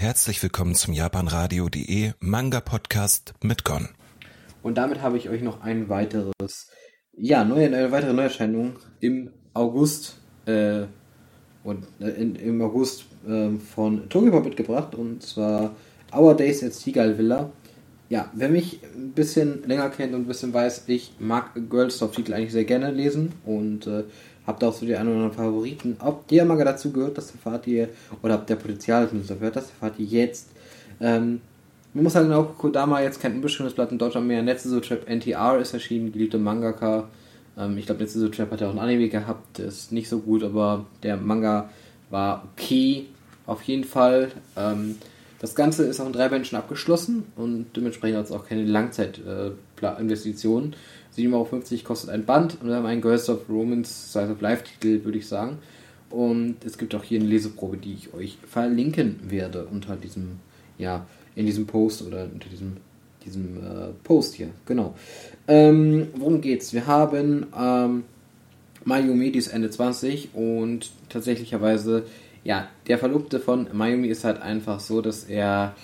Herzlich willkommen zum japanradio.de Manga Podcast mit Gon. Und damit habe ich euch noch ein weiteres, ja, neue, eine weitere Neuerscheinung im August äh, und äh, in, im August äh, von Tokyopop mitgebracht und zwar Our Days at Seagull Villa. Ja, wer mich ein bisschen länger kennt und ein bisschen weiß, ich mag Girlstop-Titel eigentlich sehr gerne lesen und äh, habe da auch so die einen oder anderen Favoriten. Ob der Manga dazu gehört, das erfahrt ihr, oder ob der Potenzial dazu gehört, das erfahrt ihr jetzt. Ähm, man muss halt auch Kodama jetzt kein unbeschriebenes Blatt in Deutschland mehr. Netsuzo Trap NTR ist erschienen, geliebte Mangaka. Ähm, ich glaube, Netsuzo Trap hat ja auch ein Anime gehabt, ist nicht so gut, aber der Manga war okay, auf jeden Fall. Ähm, das Ganze ist auch in drei Bänden abgeschlossen und dementsprechend hat es auch keine Langzeitinvestitionen. Äh, 7,50 Euro kostet ein Band und wir haben einen Ghost of Romans Size of Life Titel, würde ich sagen. Und es gibt auch hier eine Leseprobe, die ich euch verlinken werde unter diesem, ja, in diesem Post oder unter diesem, diesem äh, Post hier. Genau. Ähm, worum geht's? Wir haben ähm, die ist Ende 20 und tatsächlicherweise, ja, der Verlobte von Mayumi ist halt einfach so, dass er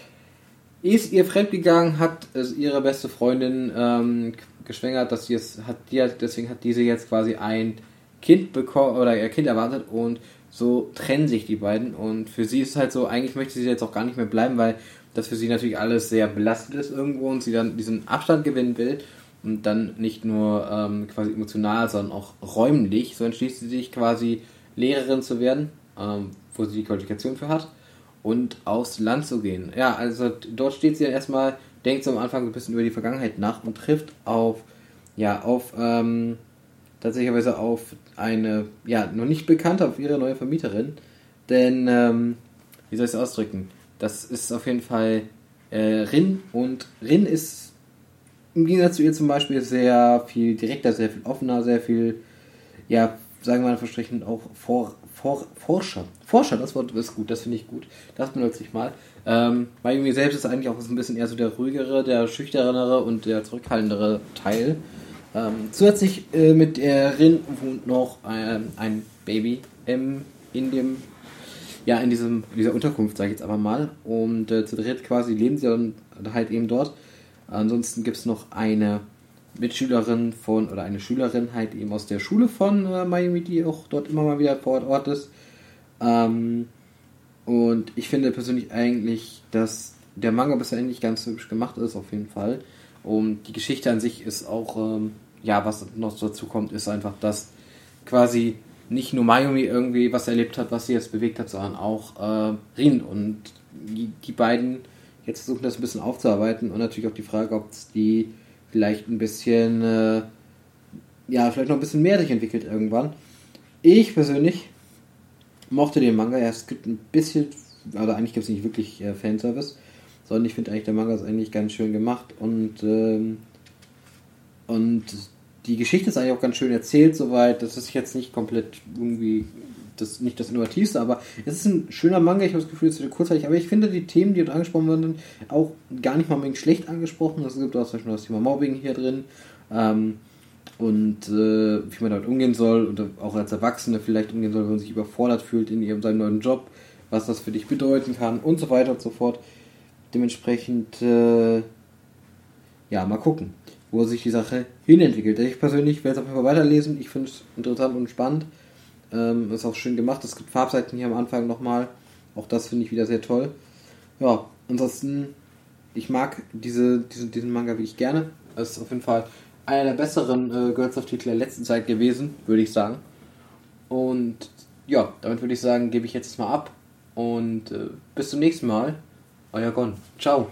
ist ihr fremdgegangen, hat ihre beste Freundin ähm, geschwängert, dass sie es hat, die hat, deswegen hat diese jetzt quasi ein Kind bekommen oder ihr Kind erwartet und so trennen sich die beiden und für sie ist es halt so, eigentlich möchte sie jetzt auch gar nicht mehr bleiben, weil das für sie natürlich alles sehr belastet ist irgendwo und sie dann diesen Abstand gewinnen will und dann nicht nur ähm, quasi emotional, sondern auch räumlich, so entschließt sie sich quasi Lehrerin zu werden, ähm, wo sie die Qualifikation für hat und aufs Land zu gehen. Ja, also dort steht sie dann erstmal denkt so am Anfang ein bisschen über die Vergangenheit nach und trifft auf, ja, auf, ähm, tatsächlich auf eine, ja, noch nicht bekannte, auf ihre neue Vermieterin. Denn, ähm, wie soll ich es ausdrücken? Das ist auf jeden Fall äh, Rin und Rin ist im Gegensatz zu ihr zum Beispiel sehr viel direkter, sehr viel offener, sehr viel, ja, sagen wir mal verstrichen, auch vor, vor, Forscher. Forscher, das Wort ist gut, das finde ich gut. Das benutze ich mal. Ähm, Mayumi selbst ist eigentlich auch ein bisschen eher so der ruhigere, der schüchternere und der zurückhaltendere Teil. Ähm, zusätzlich äh, mit der Rin wohnt noch ähm, ein Baby im, in dem ja, in diesem, dieser Unterkunft, sage ich jetzt aber mal. Und äh, zu dritt quasi leben sie dann halt eben dort. Ansonsten gibt es noch eine Mitschülerin von, oder eine Schülerin halt eben aus der Schule von äh, Miami, die auch dort immer mal wieder vor Ort ist. Ähm, und ich finde persönlich eigentlich, dass der Manga bisher nicht ganz hübsch gemacht ist, auf jeden Fall. Und die Geschichte an sich ist auch, ähm, ja, was noch dazu kommt, ist einfach, dass quasi nicht nur Mayumi irgendwie was erlebt hat, was sie jetzt bewegt hat, sondern auch äh, Rin. Und die, die beiden jetzt versuchen das ein bisschen aufzuarbeiten und natürlich auch die Frage, ob es die vielleicht ein bisschen, äh, ja, vielleicht noch ein bisschen mehr sich entwickelt irgendwann. Ich persönlich mochte den Manga. Ja, es gibt ein bisschen, aber eigentlich gibt es nicht wirklich äh, Fanservice, sondern ich finde eigentlich, der Manga ist eigentlich ganz schön gemacht und, ähm, und die Geschichte ist eigentlich auch ganz schön erzählt, soweit. Das ist jetzt nicht komplett irgendwie das nicht das Innovativste, aber es ist ein schöner Manga. Ich habe das Gefühl, es ist kurzzeitig. Aber ich finde die Themen, die dort angesprochen werden, auch gar nicht mal unbedingt schlecht angesprochen. Es gibt auch zum Beispiel das Thema Mobbing hier drin. Ähm, und äh, wie man damit umgehen soll und auch als Erwachsene vielleicht umgehen soll, wenn man sich überfordert fühlt in ihrem seinem neuen Job, was das für dich bedeuten kann und so weiter und so fort. Dementsprechend, äh, ja, mal gucken, wo sich die Sache hinentwickelt. Ich persönlich werde es auf jeden Fall weiterlesen. Ich finde es interessant und spannend. Ähm, ist auch schön gemacht. Es gibt Farbseiten hier am Anfang nochmal. Auch das finde ich wieder sehr toll. Ja, ansonsten, ich mag diese, diese, diesen Manga wirklich gerne. Ist auf jeden Fall einer der besseren äh, Girls of Titel der letzten Zeit gewesen, würde ich sagen. Und ja, damit würde ich sagen, gebe ich jetzt mal ab. Und äh, bis zum nächsten Mal. Euer Gon. Ciao.